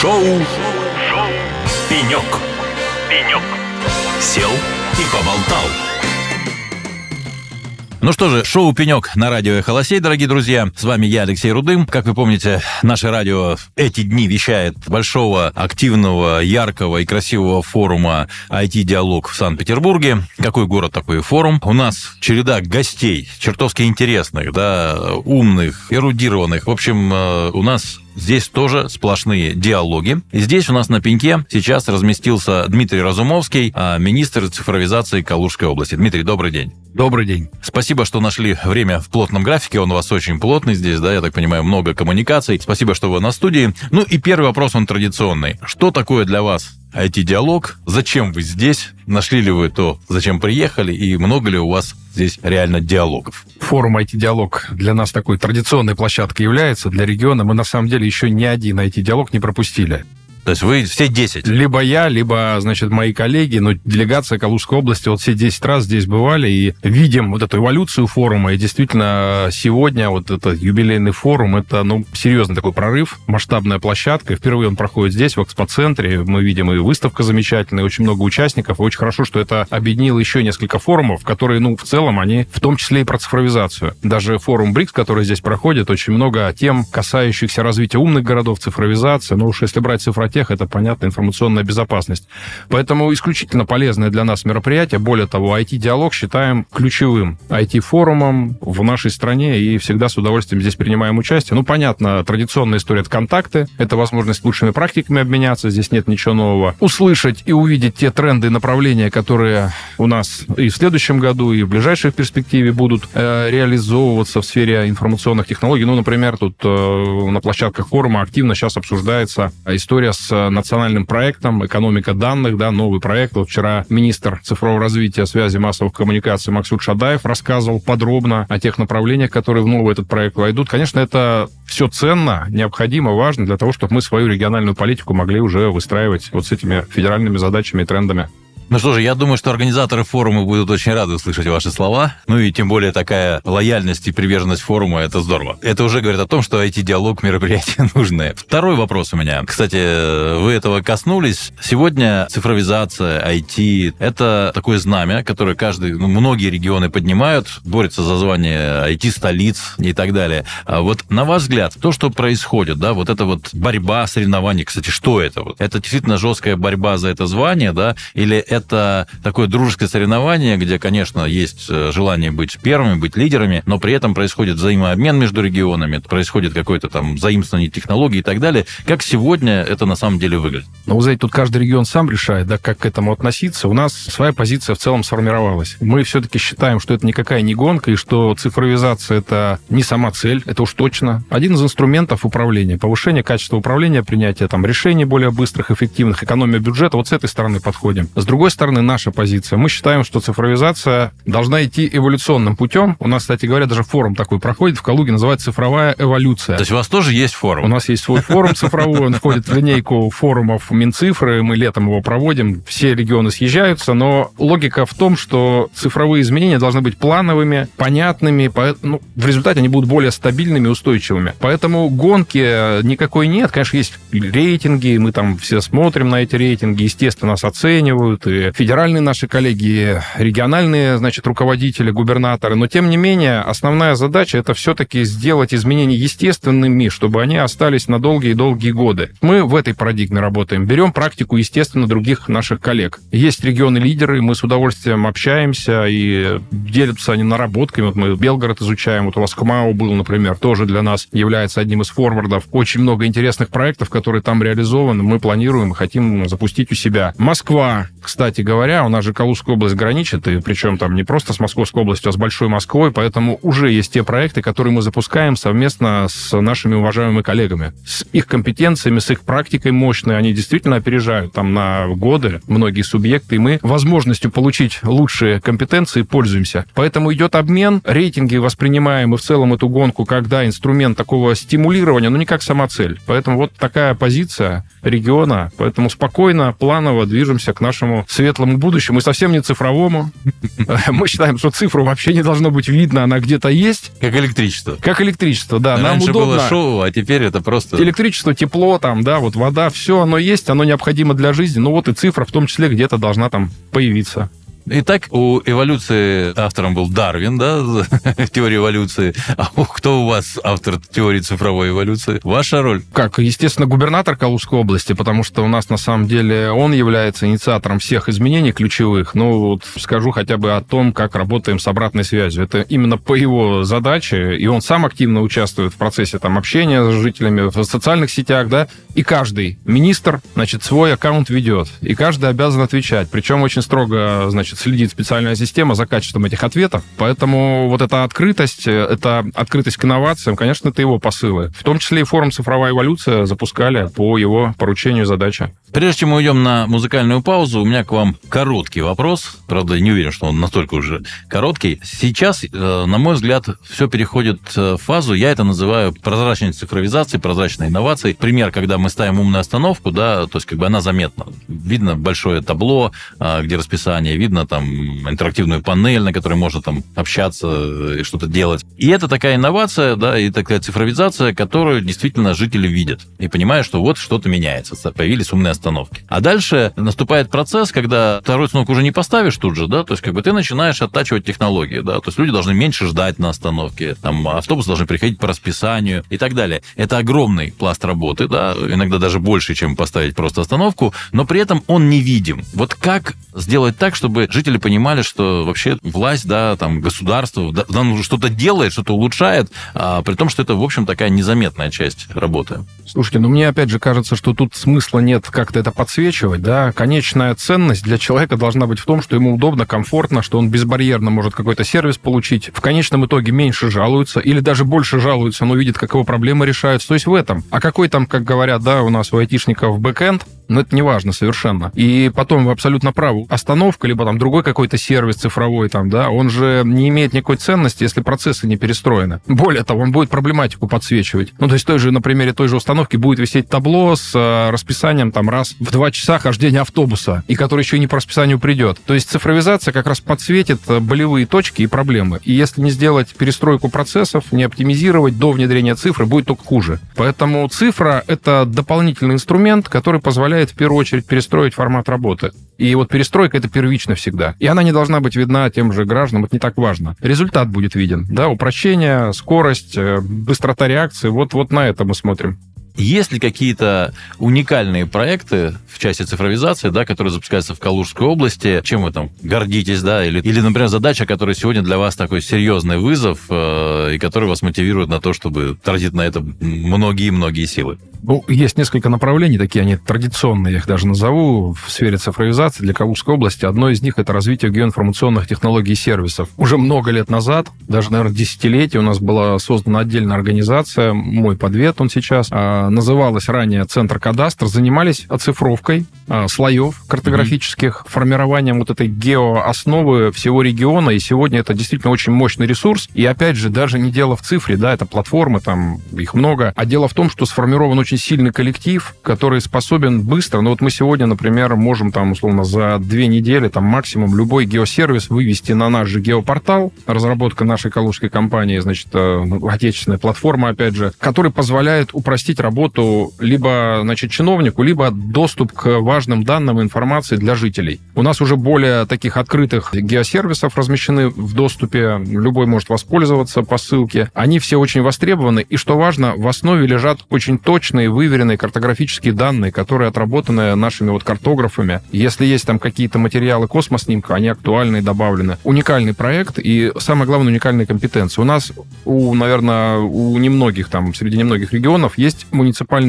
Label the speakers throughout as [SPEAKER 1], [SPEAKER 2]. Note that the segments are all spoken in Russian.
[SPEAKER 1] Шоу, Шоу. «Пенек». «Пенек». Сел и поболтал.
[SPEAKER 2] Ну что же, шоу «Пенек» на радио «Эхолосей», дорогие друзья. С вами я, Алексей Рудым. Как вы помните, наше радио эти дни вещает большого, активного, яркого и красивого форума IT-диалог в Санкт-Петербурге. Какой город, такой форум. У нас череда гостей, чертовски интересных, да, умных, эрудированных. В общем, э, у нас Здесь тоже сплошные диалоги. И здесь у нас на пеньке сейчас разместился Дмитрий Разумовский, а, министр цифровизации Калужской области. Дмитрий, добрый день.
[SPEAKER 3] Добрый день.
[SPEAKER 2] Спасибо, что нашли время в плотном графике. Он у вас очень плотный здесь, да, я так понимаю, много коммуникаций. Спасибо, что вы на студии. Ну и первый вопрос, он традиционный. Что такое для вас IT-диалог? Зачем вы здесь? Нашли ли вы то, зачем приехали? И много ли у вас здесь реально диалогов?
[SPEAKER 3] Форум IT-диалог для нас такой традиционной площадкой является. Для региона мы на самом деле еще ни один IT-диалог не пропустили.
[SPEAKER 2] То есть вы все 10?
[SPEAKER 3] Либо я, либо, значит, мои коллеги, но делегация Калужской области, вот все 10 раз здесь бывали и видим вот эту эволюцию форума. И действительно, сегодня вот этот юбилейный форум, это, ну, серьезный такой прорыв, масштабная площадка. И впервые он проходит здесь, в экспоцентре. Мы видим и выставка замечательная, и очень много участников. И очень хорошо, что это объединило еще несколько форумов, которые, ну, в целом, они в том числе и про цифровизацию. Даже форум БРИКС, который здесь проходит, очень много тем, касающихся развития умных городов, цифровизации. Но уж если брать цифротех, тех, это, понятно, информационная безопасность. Поэтому исключительно полезное для нас мероприятие. Более того, IT-диалог считаем ключевым IT-форумом в нашей стране и всегда с удовольствием здесь принимаем участие. Ну, понятно, традиционная история — это контакты, это возможность лучшими практиками обменяться, здесь нет ничего нового. Услышать и увидеть те тренды и направления, которые у нас и в следующем году, и в ближайшей перспективе будут э, реализовываться в сфере информационных технологий. Ну, например, тут э, на площадках форума активно сейчас обсуждается история с национальным проектом «Экономика данных», да, новый проект. Вот вчера министр цифрового развития, связи массовых коммуникаций Максут Шадаев рассказывал подробно о тех направлениях, которые в новый этот проект войдут. Конечно, это все ценно, необходимо, важно для того, чтобы мы свою региональную политику могли уже выстраивать вот с этими федеральными задачами и трендами.
[SPEAKER 2] Ну что же, я думаю, что организаторы форума будут очень рады услышать ваши слова. Ну и тем более такая лояльность и приверженность форума – это здорово. Это уже говорит о том, что IT-диалог мероприятие нужное. Второй вопрос у меня. Кстати, вы этого коснулись. Сегодня цифровизация, IT – это такое знамя, которое каждый, ну, многие регионы поднимают, борются за звание IT-столиц и так далее. А вот на ваш взгляд, то, что происходит, да, вот эта вот борьба, соревнования, кстати, что это? Это действительно жесткая борьба за это звание, да, или это такое дружеское соревнование, где, конечно, есть э, желание быть первыми, быть лидерами, но при этом происходит взаимообмен между регионами, происходит какое-то там заимствование технологий и так далее. Как сегодня это на самом деле выглядит?
[SPEAKER 3] Ну, вы знаете, тут каждый регион сам решает, да, как к этому относиться. У нас своя позиция в целом сформировалась. Мы все-таки считаем, что это никакая не гонка, и что цифровизация – это не сама цель, это уж точно. Один из инструментов управления, повышение качества управления, принятие там решений более быстрых, эффективных, экономия бюджета. Вот с этой стороны подходим. С другой другой стороны, наша позиция. Мы считаем, что цифровизация должна идти эволюционным путем. У нас, кстати говоря, даже форум такой проходит в Калуге, называется «Цифровая эволюция».
[SPEAKER 2] То есть у вас тоже есть форум?
[SPEAKER 3] У нас есть свой форум цифровой, он входит в линейку форумов Минцифры, мы летом его проводим, все регионы съезжаются, но логика в том, что цифровые изменения должны быть плановыми, понятными, ну, в результате они будут более стабильными, устойчивыми. Поэтому гонки никакой нет. Конечно, есть рейтинги, мы там все смотрим на эти рейтинги, естественно, нас оценивают, и федеральные наши коллеги, региональные, значит, руководители, губернаторы. Но, тем не менее, основная задача – это все-таки сделать изменения естественными, чтобы они остались на долгие-долгие годы. Мы в этой парадигме работаем. Берем практику, естественно, других наших коллег. Есть регионы-лидеры, мы с удовольствием общаемся и делятся они наработками. Вот мы Белгород изучаем, вот у вас КМАО был, например, тоже для нас является одним из форвардов. Очень много интересных проектов, которые там реализованы, мы планируем, хотим запустить у себя. Москва, кстати, кстати говоря, у нас же Калужская область граничит, и причем там не просто с Московской областью, а с Большой Москвой, поэтому уже есть те проекты, которые мы запускаем совместно с нашими уважаемыми коллегами. С их компетенциями, с их практикой мощной, они действительно опережают там на годы многие субъекты, и мы возможностью получить лучшие компетенции пользуемся. Поэтому идет обмен, рейтинги воспринимаем и в целом эту гонку, когда инструмент такого стимулирования, но не как сама цель. Поэтому вот такая позиция региона, поэтому спокойно, планово движемся к нашему светлому будущему и совсем не цифровому. Мы считаем, что цифру вообще не должно быть видно, она где-то есть.
[SPEAKER 2] Как электричество.
[SPEAKER 3] Как электричество, да. Нам
[SPEAKER 2] Раньше
[SPEAKER 3] удобно.
[SPEAKER 2] было шоу, а теперь это просто...
[SPEAKER 3] Электричество, тепло, там, да, вот вода, все оно есть, оно необходимо для жизни. Ну вот и цифра в том числе где-то должна там появиться.
[SPEAKER 2] Итак, у эволюции автором был Дарвин, да, теории эволюции. А кто у вас автор теории цифровой эволюции? Ваша роль.
[SPEAKER 3] Как, естественно, губернатор Калужской области, потому что у нас на самом деле он является инициатором всех изменений ключевых. Ну, вот скажу хотя бы о том, как работаем с обратной связью. Это именно по его задаче, и он сам активно участвует в процессе там общения с жителями в социальных сетях, да, и каждый министр, значит, свой аккаунт ведет, и каждый обязан отвечать. Причем очень строго, значит, следит специальная система за качеством этих ответов. Поэтому вот эта открытость, э, эта открытость к инновациям, конечно, это его посылы. В том числе и форум «Цифровая эволюция» запускали по его поручению задача.
[SPEAKER 2] Прежде чем мы уйдем на музыкальную паузу, у меня к вам короткий вопрос. Правда, не уверен, что он настолько уже короткий. Сейчас, э, на мой взгляд, все переходит э, в фазу, я это называю прозрачной цифровизацией, прозрачной инновацией. Пример, когда мы ставим умную остановку, да, то есть как бы она заметна. Видно большое табло, э, где расписание, видно там интерактивную панель, на которой можно там общаться э, и что-то делать. И это такая инновация, да, и такая цифровизация, которую действительно жители видят и понимают, что вот что-то меняется, появились умные остановки. А дальше наступает процесс, когда второй остановку уже не поставишь тут же, да, то есть как бы ты начинаешь оттачивать технологии, да, то есть люди должны меньше ждать на остановке, там автобусы должны приходить по расписанию и так далее. Это огромный пласт работы, да, иногда даже больше, чем поставить просто остановку, но при этом он невидим. Вот как сделать так, чтобы жители понимали, что вообще власть, да, там, государство, да, ну, что-то делает, что-то улучшает, а, при том, что это, в общем, такая незаметная часть работы.
[SPEAKER 3] Слушайте, ну мне опять же кажется, что тут смысла нет как-то это подсвечивать, да. Конечная ценность для человека должна быть в том, что ему удобно, комфортно, что он безбарьерно может какой-то сервис получить. В конечном итоге меньше жалуются или даже больше жалуются, но видит, как его проблемы решаются. То есть в этом. А какой там, как говорят, да, у нас у айтишников бэкэнд, но это не важно совершенно. И потом вы абсолютно правы. Остановка, либо там другой какой-то сервис цифровой там, да, он же не имеет никакой ценности, если процессы не перестроены. Более того, он будет проблематику подсвечивать. Ну, то есть той же, на примере той же установки будет висеть табло с э, расписанием там раз в два часа хождения автобуса, и который еще и не по расписанию придет. То есть цифровизация как раз подсветит э, болевые точки и проблемы. И если не сделать перестройку процессов, не оптимизировать до внедрения цифры, будет только хуже. Поэтому цифра — это дополнительный инструмент, который позволяет в первую очередь перестроить формат работы. И вот перестройка это первично всегда. И она не должна быть видна тем же гражданам, это не так важно. Результат будет виден. Да, упрощение, скорость, э, быстрота реакции. Вот, вот на это мы смотрим.
[SPEAKER 2] Есть ли какие-то уникальные проекты в части цифровизации, да, которые запускаются в Калужской области? Чем вы там гордитесь, да? Или, или например, задача, которая сегодня для вас такой серьезный вызов, э, и который вас мотивирует на то, чтобы тратить на это многие-многие силы?
[SPEAKER 3] Ну, есть несколько направлений, такие они традиционные, я их даже назову, в сфере цифровизации для Калужской области. Одно из них – это развитие геоинформационных технологий и сервисов. Уже много лет назад, даже, наверное, десятилетия, у нас была создана отдельная организация, мой подвет он сейчас, а, называлась ранее Центр кадастр, занимались оцифровкой а, слоев картографических, mm-hmm. формированием вот этой геоосновы всего региона, и сегодня это действительно очень мощный ресурс. И опять же, даже не дело в цифре, да, это платформы, там их много, а дело в том, что сформирован очень сильный коллектив, который способен быстро, ну вот мы сегодня, например, можем там, условно, за две недели, там максимум любой геосервис вывести на наш же геопортал, разработка нашей калужской компании, значит, э, отечественная платформа, опять же, который позволяет упростить работу либо, значит, чиновнику, либо доступ к важным данным и информации для жителей. У нас уже более таких открытых геосервисов размещены в доступе, любой может воспользоваться по ссылке. Они все очень востребованы, и, что важно, в основе лежат очень точные, выверенные картографические данные, которые отработаны нашими вот картографами. Если есть там какие-то материалы космоснимка, они актуальны и добавлены. Уникальный проект и, самое главное, уникальные компетенции. У нас, у, наверное, у немногих там, среди немногих регионов есть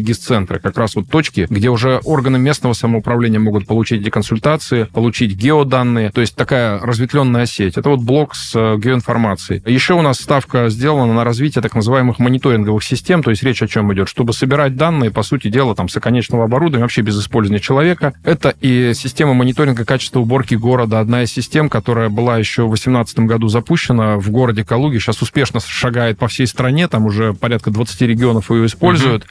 [SPEAKER 3] ГИС-центры, как раз вот точки, где уже органы местного самоуправления могут получить эти консультации, получить геоданные, то есть такая разветвленная сеть. Это вот блок с э, геоинформацией. Еще у нас ставка сделана на развитие так называемых мониторинговых систем, то есть речь о чем идет, чтобы собирать данные, по сути дела, там, с оконечного оборудования, вообще без использования человека. Это и система мониторинга качества уборки города, одна из систем, которая была еще в 2018 году запущена в городе Калуге, сейчас успешно шагает по всей стране, там уже порядка 20 регионов ее используют.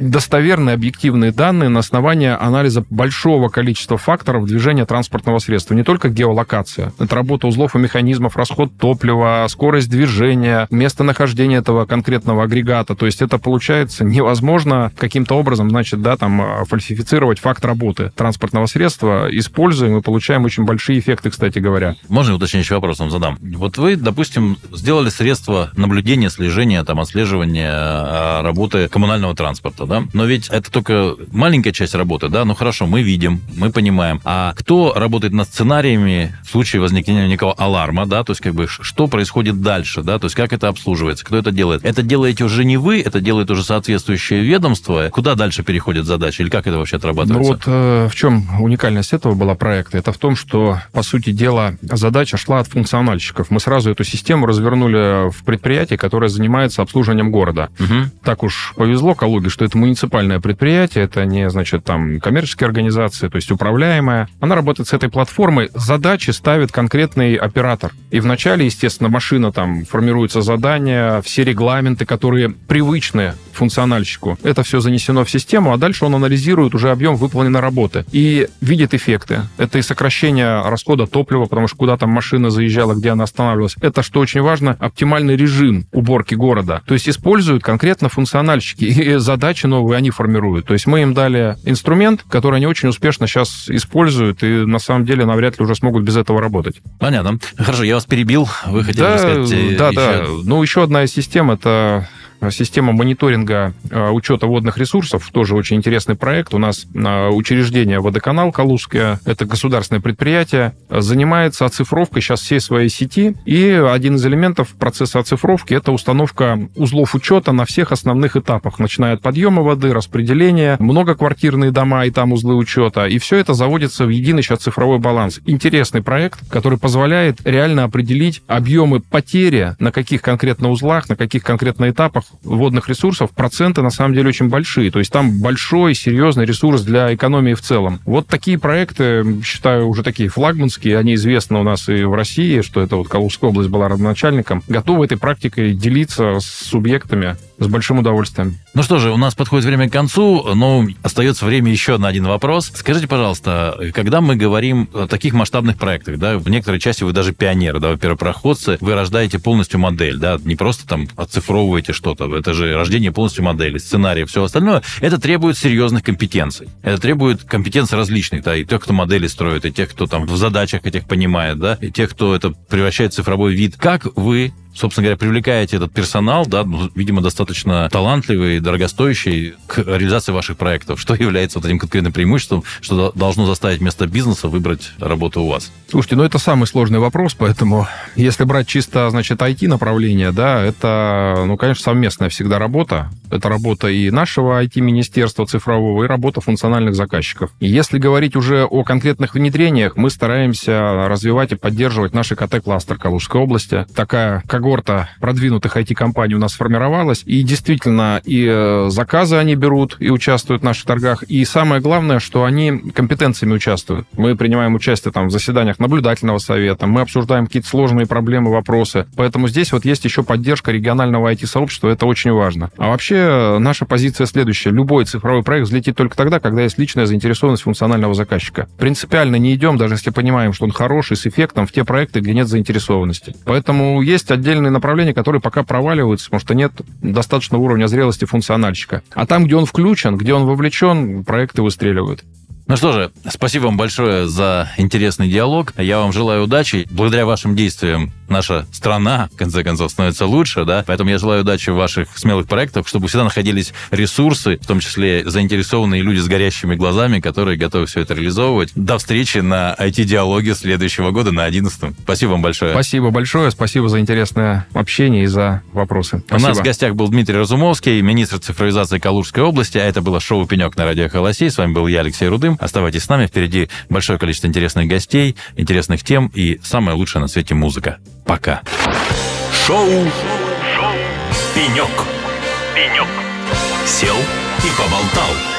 [SPEAKER 3] достоверные объективные данные на основании анализа большого количества факторов движения транспортного средства. Не только геолокация. Это работа узлов и механизмов, расход топлива, скорость движения, местонахождение этого конкретного агрегата. То есть это получается невозможно каким-то образом, значит, да, там а, фальсифицировать факт работы транспортного средства. Используем и получаем очень большие эффекты, кстати говоря.
[SPEAKER 2] Можно уточняющий вопрос вам задам? Вот вы, допустим, сделали средства наблюдения, слежения, там, отслеживания а, работы коммунального транспорта, да? Но ведь это только маленькая часть работы, да? Ну хорошо, мы видим, мы понимаем. А кто работает над сценариями в случае возникновения некого аларма, да? То есть как бы что происходит дальше, да? То есть как это обслуживается, кто это делает? Это делаете уже не вы, это делает уже соответствующее ведомство. Куда дальше переходит задача или как это вообще отрабатывается?
[SPEAKER 3] Ну вот э, в чем уникальность этого была проекта? Это в том, что, по сути дела, задача шла от функциональщиков. Мы сразу эту систему развернули в предприятие, которое занимается обслуживанием города. Угу. Так уж повезло Калуге, что это муниципальное предприятие, это не, значит, там коммерческая организация, то есть управляемая. Она работает с этой платформой. Задачи ставит конкретный оператор. И вначале, естественно, машина там формируется задания, все регламенты, которые привычны функциональщику. Это все занесено в систему, а дальше он анализирует уже объем выполненной работы и видит эффекты. Это и сокращение расхода топлива, потому что куда там машина заезжала, где она останавливалась. Это, что очень важно, оптимальный режим уборки города. То есть используют конкретно функциональщики, и задачи новые они формируют. То есть мы им дали инструмент, который они очень успешно сейчас используют, и на самом деле навряд ли уже смогут без этого работать.
[SPEAKER 2] Понятно. Хорошо, я вас перебил. Вы хотели
[SPEAKER 3] да,
[SPEAKER 2] сказать...
[SPEAKER 3] Э, да, еще... да. Ну, еще одна из систем — это система мониторинга э, учета водных ресурсов, тоже очень интересный проект. У нас э, учреждение «Водоканал» Калужское, это государственное предприятие, занимается оцифровкой сейчас всей своей сети. И один из элементов процесса оцифровки – это установка узлов учета на всех основных этапах, начиная от подъема воды, распределения, многоквартирные дома и там узлы учета. И все это заводится в единый сейчас цифровой баланс. Интересный проект, который позволяет реально определить объемы потери на каких конкретно узлах, на каких конкретно этапах водных ресурсов, проценты на самом деле очень большие. То есть там большой, серьезный ресурс для экономии в целом. Вот такие проекты, считаю, уже такие флагманские, они известны у нас и в России, что это вот Калужская область была родоначальником, готовы этой практикой делиться с субъектами с большим удовольствием.
[SPEAKER 2] Ну что же, у нас подходит время к концу, но остается время еще на один вопрос. Скажите, пожалуйста, когда мы говорим о таких масштабных проектах, да, в некоторой части вы даже пионеры, да, вы первопроходцы, вы рождаете полностью модель, да, не просто там оцифровываете что-то, это же рождение полностью модели, сценарий, все остальное, это требует серьезных компетенций. Это требует компетенций различных, да, и тех, кто модели строит, и тех, кто там в задачах этих понимает, да, и тех, кто это превращает в цифровой вид. Как вы собственно говоря, привлекаете этот персонал, да, ну, видимо, достаточно талантливый, дорогостоящий к реализации ваших проектов. Что является вот этим конкретным преимуществом, что должно заставить вместо бизнеса выбрать работу у вас?
[SPEAKER 3] Слушайте, ну это самый сложный вопрос, поэтому если брать чисто, значит, IT-направление, да, это, ну, конечно, совместная всегда работа. Это работа и нашего IT-министерства цифрового, и работа функциональных заказчиков. И если говорить уже о конкретных внедрениях, мы стараемся развивать и поддерживать наш ИКТ-кластер Калужской области. Такая когорта продвинутых IT-компаний у нас сформировалась. И действительно, и заказы они берут, и участвуют в наших торгах. И самое главное, что они компетенциями участвуют. Мы принимаем участие там в заседаниях наблюдательного совета, мы обсуждаем какие-то сложные проблемы, вопросы. Поэтому здесь вот есть еще поддержка регионального IT-сообщества, это очень важно. А вообще наша позиция следующая. Любой цифровой проект взлетит только тогда, когда есть личная заинтересованность функционального заказчика. Принципиально не идем, даже если понимаем, что он хороший, с эффектом, в те проекты, где нет заинтересованности. Поэтому есть отдельно отдельные направления, которые пока проваливаются, потому что нет достаточного уровня зрелости функциональщика. А там, где он включен, где он вовлечен, проекты выстреливают.
[SPEAKER 2] Ну что же, спасибо вам большое за интересный диалог. Я вам желаю удачи. Благодаря вашим действиям наша страна, в конце концов, становится лучше, да, поэтому я желаю удачи в ваших смелых проектах, чтобы всегда находились ресурсы, в том числе заинтересованные люди с горящими глазами, которые готовы все это реализовывать. До встречи на IT-диалоге следующего года, на 11 Спасибо вам большое.
[SPEAKER 3] Спасибо большое, спасибо за интересное общение и за вопросы.
[SPEAKER 2] Спасибо. У нас в гостях был Дмитрий Разумовский, министр цифровизации Калужской области, а это было шоу «Пенек» на радио «Холосей». С вами был я, Алексей Рудым. Оставайтесь с нами, впереди большое количество интересных гостей, интересных тем и самая лучшая на свете музыка. Пока.
[SPEAKER 1] Шоу, Шоу. «Пенек». «Пенек». Сел и поболтал.